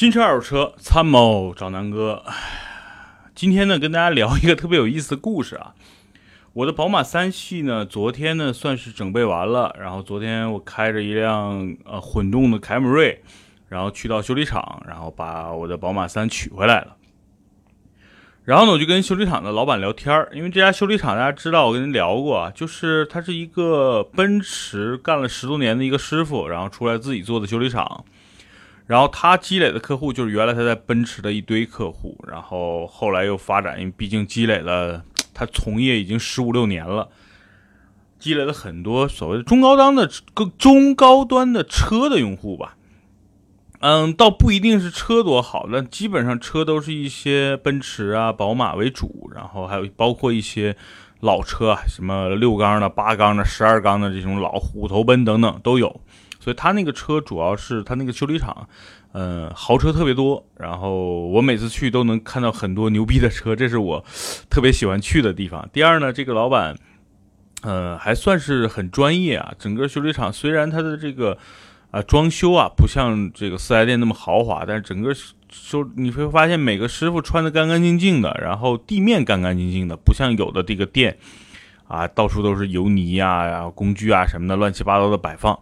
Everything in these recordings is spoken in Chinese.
新车二手车参谋找南哥，今天呢跟大家聊一个特别有意思的故事啊。我的宝马三系呢，昨天呢算是整备完了，然后昨天我开着一辆呃混动的凯美瑞，然后去到修理厂，然后把我的宝马三取回来了。然后呢，我就跟修理厂的老板聊天儿，因为这家修理厂大家知道，我跟您聊过啊，就是他是一个奔驰干了十多年的一个师傅，然后出来自己做的修理厂。然后他积累的客户就是原来他在奔驰的一堆客户，然后后来又发展，因为毕竟积累了他从业已经十五六年了，积累了很多所谓的中高端的中高端的车的用户吧。嗯，倒不一定是车多好，但基本上车都是一些奔驰啊、宝马为主，然后还有包括一些老车啊，什么六缸的、八缸的、十二缸的这种老虎头奔等等都有。所以他那个车主要是他那个修理厂，嗯，豪车特别多。然后我每次去都能看到很多牛逼的车，这是我特别喜欢去的地方。第二呢，这个老板，呃，还算是很专业啊。整个修理厂虽然它的这个啊装修啊不像这个四 S 店那么豪华，但是整个修你会发现每个师傅穿的干干净净的，然后地面干干净净的，不像有的这个店啊到处都是油泥呀、然后工具啊什么的乱七八糟的摆放。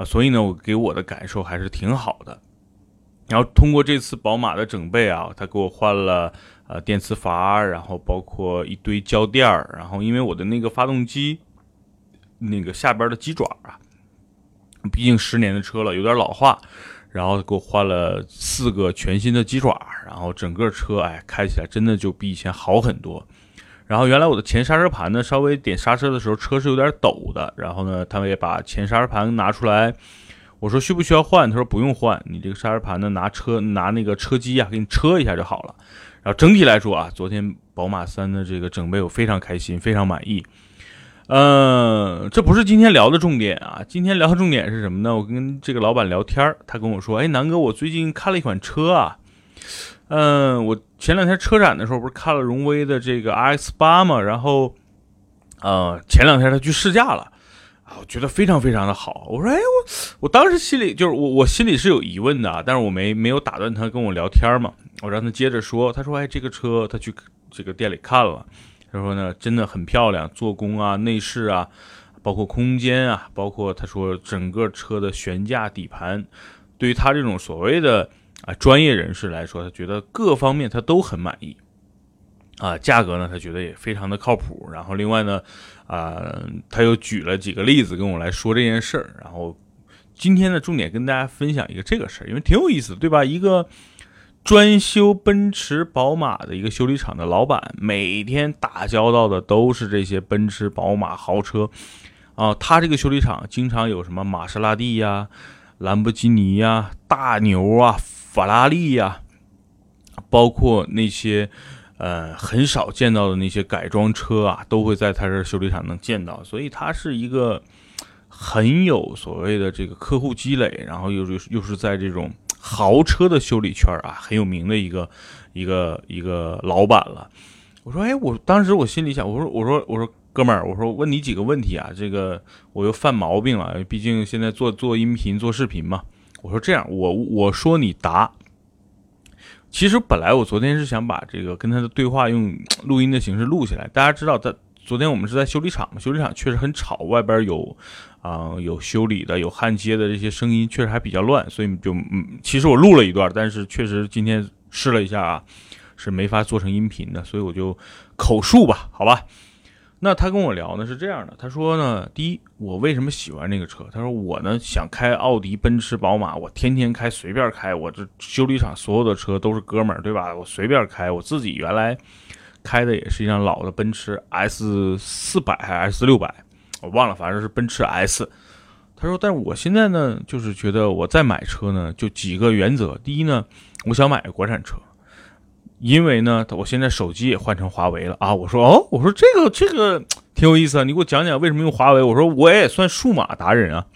啊，所以呢，我给我的感受还是挺好的。然后通过这次宝马的整备啊，他给我换了呃电磁阀，然后包括一堆胶垫儿，然后因为我的那个发动机那个下边的鸡爪啊，毕竟十年的车了，有点老化，然后给我换了四个全新的鸡爪，然后整个车哎开起来真的就比以前好很多。然后原来我的前刹车盘呢，稍微点刹车的时候车是有点抖的。然后呢，他们也把前刹车盘拿出来，我说需不需要换？他说不用换，你这个刹车盘呢，拿车拿那个车机啊，给你车一下就好了。然后整体来说啊，昨天宝马三的这个整备我非常开心，非常满意。嗯，这不是今天聊的重点啊，今天聊的重点是什么呢？我跟这个老板聊天他跟我说，哎，南哥，我最近看了一款车啊。嗯，我前两天车展的时候不是看了荣威的这个 RX 八嘛，然后，呃，前两天他去试驾了，啊，我觉得非常非常的好。我说，哎，我我当时心里就是我我心里是有疑问的，但是我没没有打断他跟我聊天嘛，我让他接着说。他说，哎，这个车他去这个店里看了，他说呢，真的很漂亮，做工啊、内饰啊，包括空间啊，包括他说整个车的悬架、底盘，对于他这种所谓的。啊，专业人士来说，他觉得各方面他都很满意，啊，价格呢，他觉得也非常的靠谱。然后另外呢，啊，他又举了几个例子跟我来说这件事儿。然后今天的重点跟大家分享一个这个事儿，因为挺有意思，对吧？一个专修奔驰、宝马的一个修理厂的老板，每天打交道的都是这些奔驰、宝马豪车，啊，他这个修理厂经常有什么玛莎拉蒂呀、兰博基尼呀、大牛啊。法拉利呀，包括那些呃很少见到的那些改装车啊，都会在他这修理厂能见到，所以他是一个很有所谓的这个客户积累，然后又是又是在这种豪车的修理圈啊很有名的一个一个一个老板了。我说，哎，我当时我心里想，我说，我说，我说，哥们儿，我说问你几个问题啊，这个我又犯毛病了，毕竟现在做做音频做视频嘛。我说这样，我我说你答。其实本来我昨天是想把这个跟他的对话用录音的形式录下来。大家知道，在昨天我们是在修理厂嘛，修理厂确实很吵，外边有啊有修理的，有焊接的这些声音，确实还比较乱，所以就嗯，其实我录了一段，但是确实今天试了一下啊，是没法做成音频的，所以我就口述吧，好吧。那他跟我聊呢是这样的，他说呢，第一，我为什么喜欢这个车？他说我呢想开奥迪、奔驰、宝马，我天天开，随便开，我这修理厂所有的车都是哥们儿，对吧？我随便开，我自己原来开的也是一辆老的奔驰 S 四百还是 S 六百，我忘了，反正是奔驰 S。他说，但是我现在呢，就是觉得我再买车呢，就几个原则，第一呢，我想买个国产车。因为呢，我现在手机也换成华为了啊！我说哦，我说这个这个挺有意思啊，你给我讲讲为什么用华为？我说我也算数码达人啊。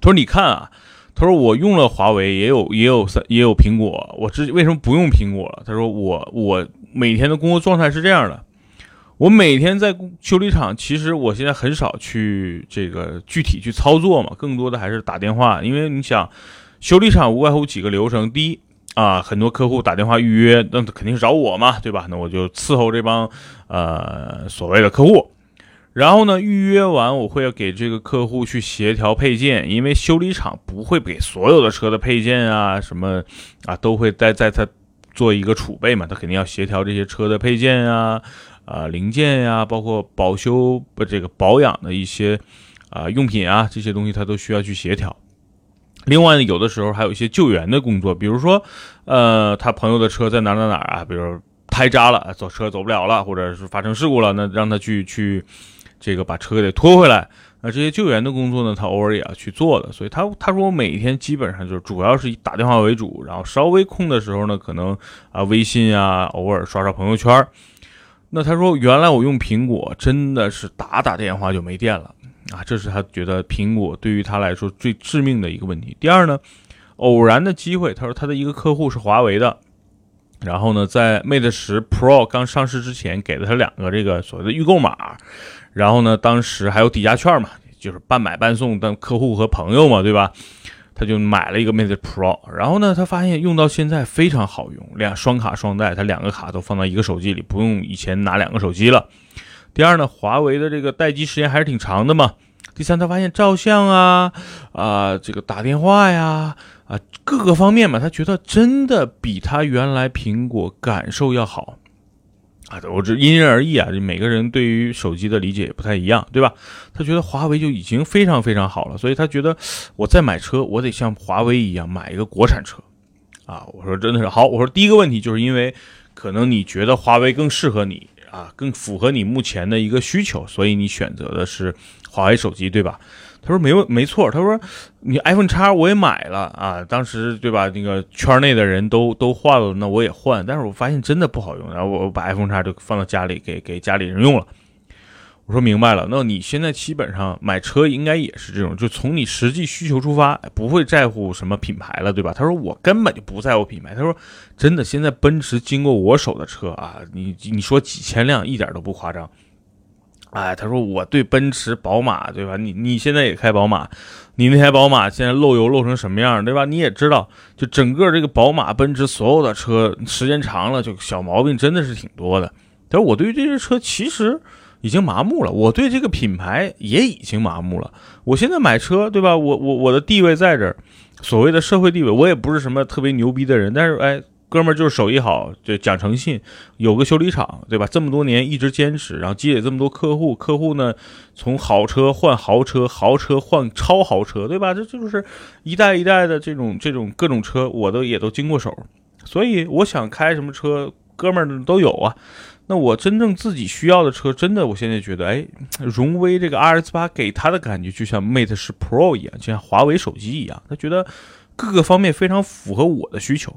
他说你看啊，他说我用了华为，也有也有三也有苹果，我之为什么不用苹果了？他说我我每天的工作状态是这样的，我每天在修理厂，其实我现在很少去这个具体去操作嘛，更多的还是打电话。因为你想，修理厂无外乎几个流程：第一啊，很多客户打电话预约，那肯定是找我嘛，对吧？那我就伺候这帮呃所谓的客户。然后呢，预约完我会要给这个客户去协调配件，因为修理厂不会给所有的车的配件啊什么啊都会在在他做一个储备嘛，他肯定要协调这些车的配件啊。啊，零件呀，包括保修不这个保养的一些啊用品啊，这些东西他都需要去协调。另外呢，有的时候还有一些救援的工作，比如说，呃，他朋友的车在哪哪哪啊，比如胎扎了，走车走不了了，或者是发生事故了，那让他去去这个把车给拖回来。那这些救援的工作呢，他偶尔也要去做的。所以他他说我每天基本上就是主要是以打电话为主，然后稍微空的时候呢，可能啊微信啊，偶尔刷刷朋友圈。那他说，原来我用苹果真的是打打电话就没电了啊，这是他觉得苹果对于他来说最致命的一个问题。第二呢，偶然的机会，他说他的一个客户是华为的，然后呢，在 Mate 十 Pro 刚上市之前给了他两个这个所谓的预购码，然后呢，当时还有抵押券嘛，就是半买半送，但客户和朋友嘛，对吧？他就买了一个 Mate Pro，然后呢，他发现用到现在非常好用，两双卡双待，他两个卡都放到一个手机里，不用以前拿两个手机了。第二呢，华为的这个待机时间还是挺长的嘛。第三，他发现照相啊啊，这个打电话呀啊，各个方面嘛，他觉得真的比他原来苹果感受要好。啊，我这因人而异啊，就每个人对于手机的理解也不太一样，对吧？他觉得华为就已经非常非常好了，所以他觉得我再买车，我得像华为一样买一个国产车，啊，我说真的是好，我说第一个问题就是因为可能你觉得华为更适合你啊，更符合你目前的一个需求，所以你选择的是华为手机，对吧？他说没问没错，他说你 iPhone 叉我也买了啊，当时对吧？那个圈内的人都都换了，那我也换，但是我发现真的不好用，然后我把 iPhone 叉就放到家里给给家里人用了。我说明白了，那你现在基本上买车应该也是这种，就从你实际需求出发，不会在乎什么品牌了，对吧？他说我根本就不在乎品牌，他说真的，现在奔驰经过我手的车啊，你你说几千辆一点都不夸张。哎，他说我对奔驰、宝马，对吧？你你现在也开宝马，你那台宝马现在漏油漏成什么样，对吧？你也知道，就整个这个宝马、奔驰所有的车，时间长了就小毛病真的是挺多的。他说我对于这些车其实已经麻木了，我对这个品牌也已经麻木了。我现在买车，对吧？我我我的地位在这儿，所谓的社会地位，我也不是什么特别牛逼的人，但是哎。哥们儿就是手艺好，就讲诚信，有个修理厂，对吧？这么多年一直坚持，然后积累这么多客户，客户呢从好车换豪车，豪车换超豪车，对吧？这这就是一代一代的这种这种各种车，我都也都经过手，所以我想开什么车，哥们儿都有啊。那我真正自己需要的车，真的，我现在觉得，哎，荣威这个 RS 八给他的感觉就像 Mate 十 Pro 一样，就像华为手机一样，他觉得各个方面非常符合我的需求。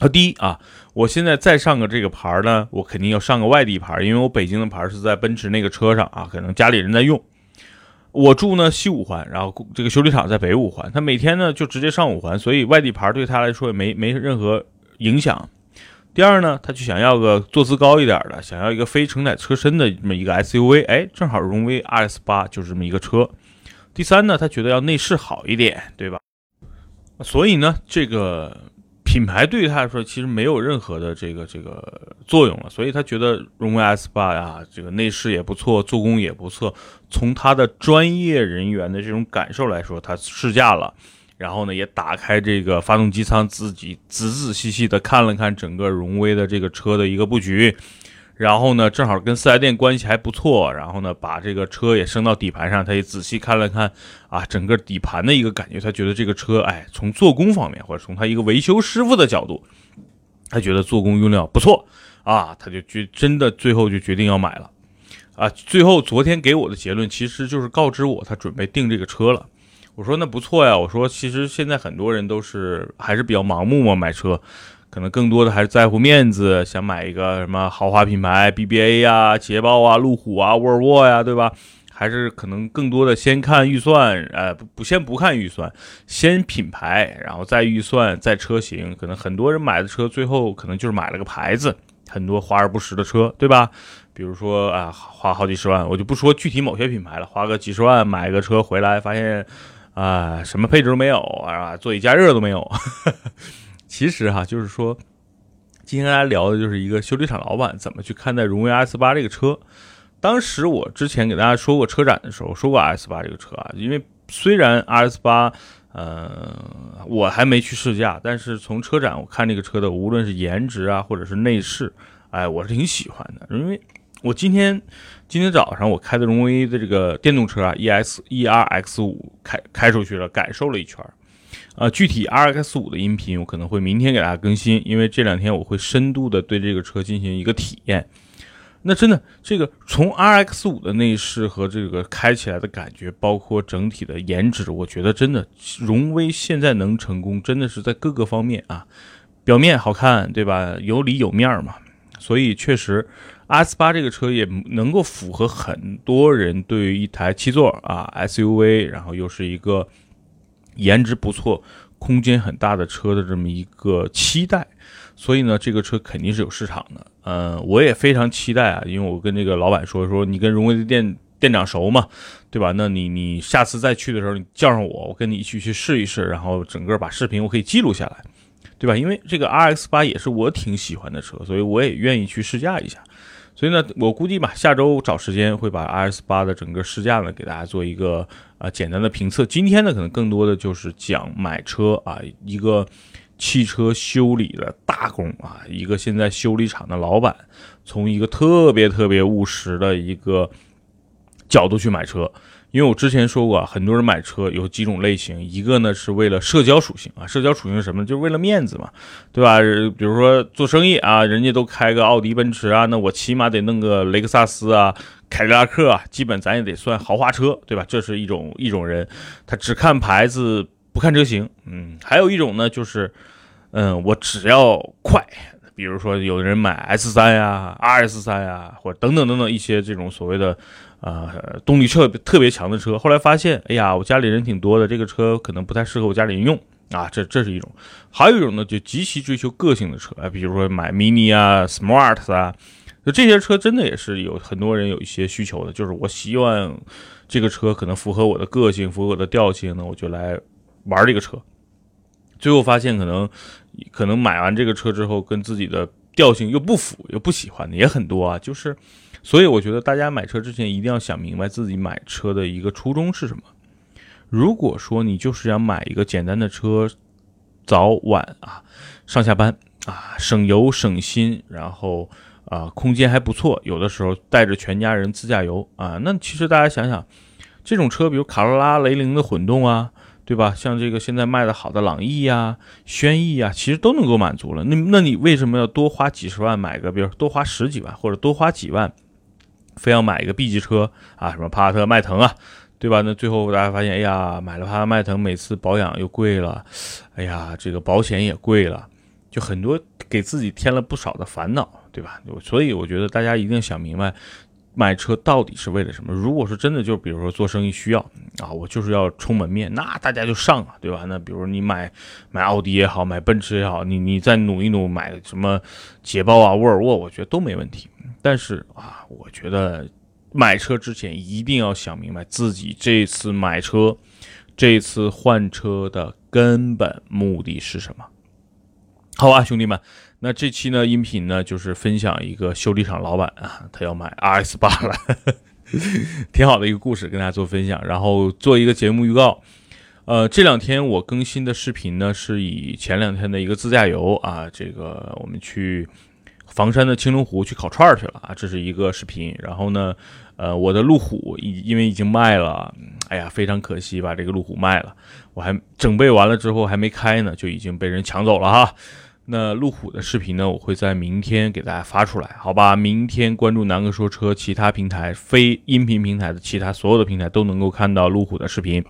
啊，第一啊，我现在再上个这个牌呢，我肯定要上个外地牌，因为我北京的牌是在奔驰那个车上啊，可能家里人在用。我住呢西五环，然后这个修理厂在北五环，他每天呢就直接上五环，所以外地牌对他来说也没没任何影响。第二呢，他就想要个坐姿高一点的，想要一个非承载车身的这么一个 SUV，哎，正好荣威 RS 八就是这么一个车。第三呢，他觉得要内饰好一点，对吧？所以呢，这个。品牌对于他来说其实没有任何的这个这个作用了，所以他觉得荣威 S 八呀，这个内饰也不错，做工也不错。从他的专业人员的这种感受来说，他试驾了，然后呢也打开这个发动机舱，自己仔仔细细的看了看整个荣威的这个车的一个布局。然后呢，正好跟四 S 店关系还不错，然后呢，把这个车也升到底盘上，他也仔细看了看啊，整个底盘的一个感觉，他觉得这个车，哎，从做工方面，或者从他一个维修师傅的角度，他觉得做工用料不错啊，他就决真的最后就决定要买了啊。最后昨天给我的结论其实就是告知我他准备订这个车了。我说那不错呀，我说其实现在很多人都是还是比较盲目嘛，买车。可能更多的还是在乎面子，想买一个什么豪华品牌，BBA 呀、捷豹啊、路虎啊、沃尔沃呀，对吧？还是可能更多的先看预算，呃，不不先不看预算，先品牌，然后再预算，再车型。可能很多人买的车最后可能就是买了个牌子，很多华而不实的车，对吧？比如说啊，花好几十万，我就不说具体某些品牌了，花个几十万买个车回来，发现啊，什么配置都没有啊，座椅加热都没有。其实哈，就是说，今天大家聊的就是一个修理厂老板怎么去看待荣威 S 八这个车。当时我之前给大家说过车展的时候说过 S 八这个车啊，因为虽然 R S 八。呃，我还没去试驾，但是从车展我看这个车的，无论是颜值啊，或者是内饰，哎，我是挺喜欢的。因为我今天今天早上我开的荣威的这个电动车啊，E S E R X 五开开出去了，感受了一圈儿。呃，具体 R X 五的音频我可能会明天给大家更新，因为这两天我会深度的对这个车进行一个体验。那真的，这个从 R X 五的内饰和这个开起来的感觉，包括整体的颜值，我觉得真的荣威现在能成功，真的是在各个方面啊，表面好看，对吧？有里有面嘛，所以确实 rs 八这个车也能够符合很多人对于一台七座啊 S U V，然后又是一个颜值不错、空间很大的车的这么一个期待。所以呢，这个车肯定是有市场的。嗯，我也非常期待啊，因为我跟这个老板说说，你跟荣威的店店长熟嘛，对吧？那你你下次再去的时候，你叫上我，我跟你一起去试一试，然后整个把视频我可以记录下来，对吧？因为这个 RX 八也是我挺喜欢的车，所以我也愿意去试驾一下。所以呢，我估计吧，下周找时间会把 RS 八的整个试驾呢给大家做一个啊简单的评测。今天呢，可能更多的就是讲买车啊一个。汽车修理的大工啊，一个现在修理厂的老板，从一个特别特别务实的一个角度去买车。因为我之前说过啊，很多人买车有几种类型，一个呢是为了社交属性啊，社交属性是什么？就是为了面子嘛，对吧？比如说做生意啊，人家都开个奥迪、奔驰啊，那我起码得弄个雷克萨斯啊、凯迪拉克啊，基本咱也得算豪华车，对吧？这是一种一种人，他只看牌子。不看车型，嗯，还有一种呢，就是，嗯，我只要快，比如说有的人买 S 三呀、R S 三呀，或者等等等等一些这种所谓的，呃，动力特别特别强的车，后来发现，哎呀，我家里人挺多的，这个车可能不太适合我家里人用啊，这这是一种，还有一种呢，就极其追求个性的车，哎，比如说买 Mini 啊、Smart 啊，就这些车真的也是有很多人有一些需求的，就是我希望这个车可能符合我的个性，符合我的调性呢，我就来。玩这个车，最后发现可能可能买完这个车之后，跟自己的调性又不符，又不喜欢的也很多啊。就是，所以我觉得大家买车之前一定要想明白自己买车的一个初衷是什么。如果说你就是想买一个简单的车，早晚啊上下班啊省油省心，然后啊空间还不错，有的时候带着全家人自驾游啊，那其实大家想想，这种车比如卡罗拉、雷凌的混动啊。对吧？像这个现在卖的好的朗逸呀、轩逸呀，其实都能够满足了。那那你为什么要多花几十万买个，比如多花十几万或者多花几万，非要买一个 B 级车啊？什么帕萨特、迈腾啊，对吧？那最后大家发现，哎呀，买了帕萨特、迈腾，每次保养又贵了，哎呀，这个保险也贵了，就很多给自己添了不少的烦恼，对吧？所以我觉得大家一定想明白。买车到底是为了什么？如果说真的就比如说做生意需要啊，我就是要充门面，那大家就上啊，对吧？那比如你买买奥迪也好，买奔驰也好，你你再努一努，买什么捷豹啊、沃尔沃，我觉得都没问题。但是啊，我觉得买车之前一定要想明白自己这次买车、这次换车的根本目的是什么。好吧，兄弟们。那这期呢，音频呢，就是分享一个修理厂老板啊，他要买 RS 八了，挺好的一个故事，跟大家做分享。然后做一个节目预告，呃，这两天我更新的视频呢，是以前两天的一个自驾游啊，这个我们去房山的青龙湖去烤串去了啊，这是一个视频。然后呢，呃，我的路虎已因为已经卖了，哎呀，非常可惜把这个路虎卖了，我还整备完了之后还没开呢，就已经被人抢走了哈。那路虎的视频呢？我会在明天给大家发出来，好吧？明天关注南哥说车，其他平台非音频平台的其他所有的平台都能够看到路虎的视频。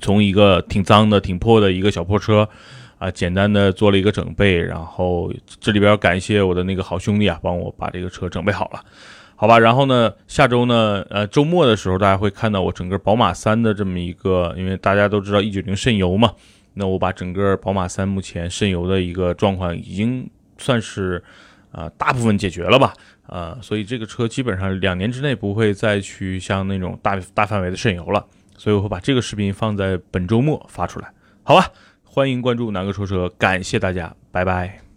从一个挺脏的、挺破的一个小破车，啊，简单的做了一个整备，然后这里边感谢我的那个好兄弟啊，帮我把这个车整备好了，好吧？然后呢，下周呢，呃，周末的时候大家会看到我整个宝马三的这么一个，因为大家都知道一九零渗油嘛。那我把整个宝马三目前渗油的一个状况已经算是，啊，大部分解决了吧，呃，所以这个车基本上两年之内不会再去像那种大大范围的渗油了，所以我会把这个视频放在本周末发出来，好吧？欢迎关注南哥说车，感谢大家，拜拜。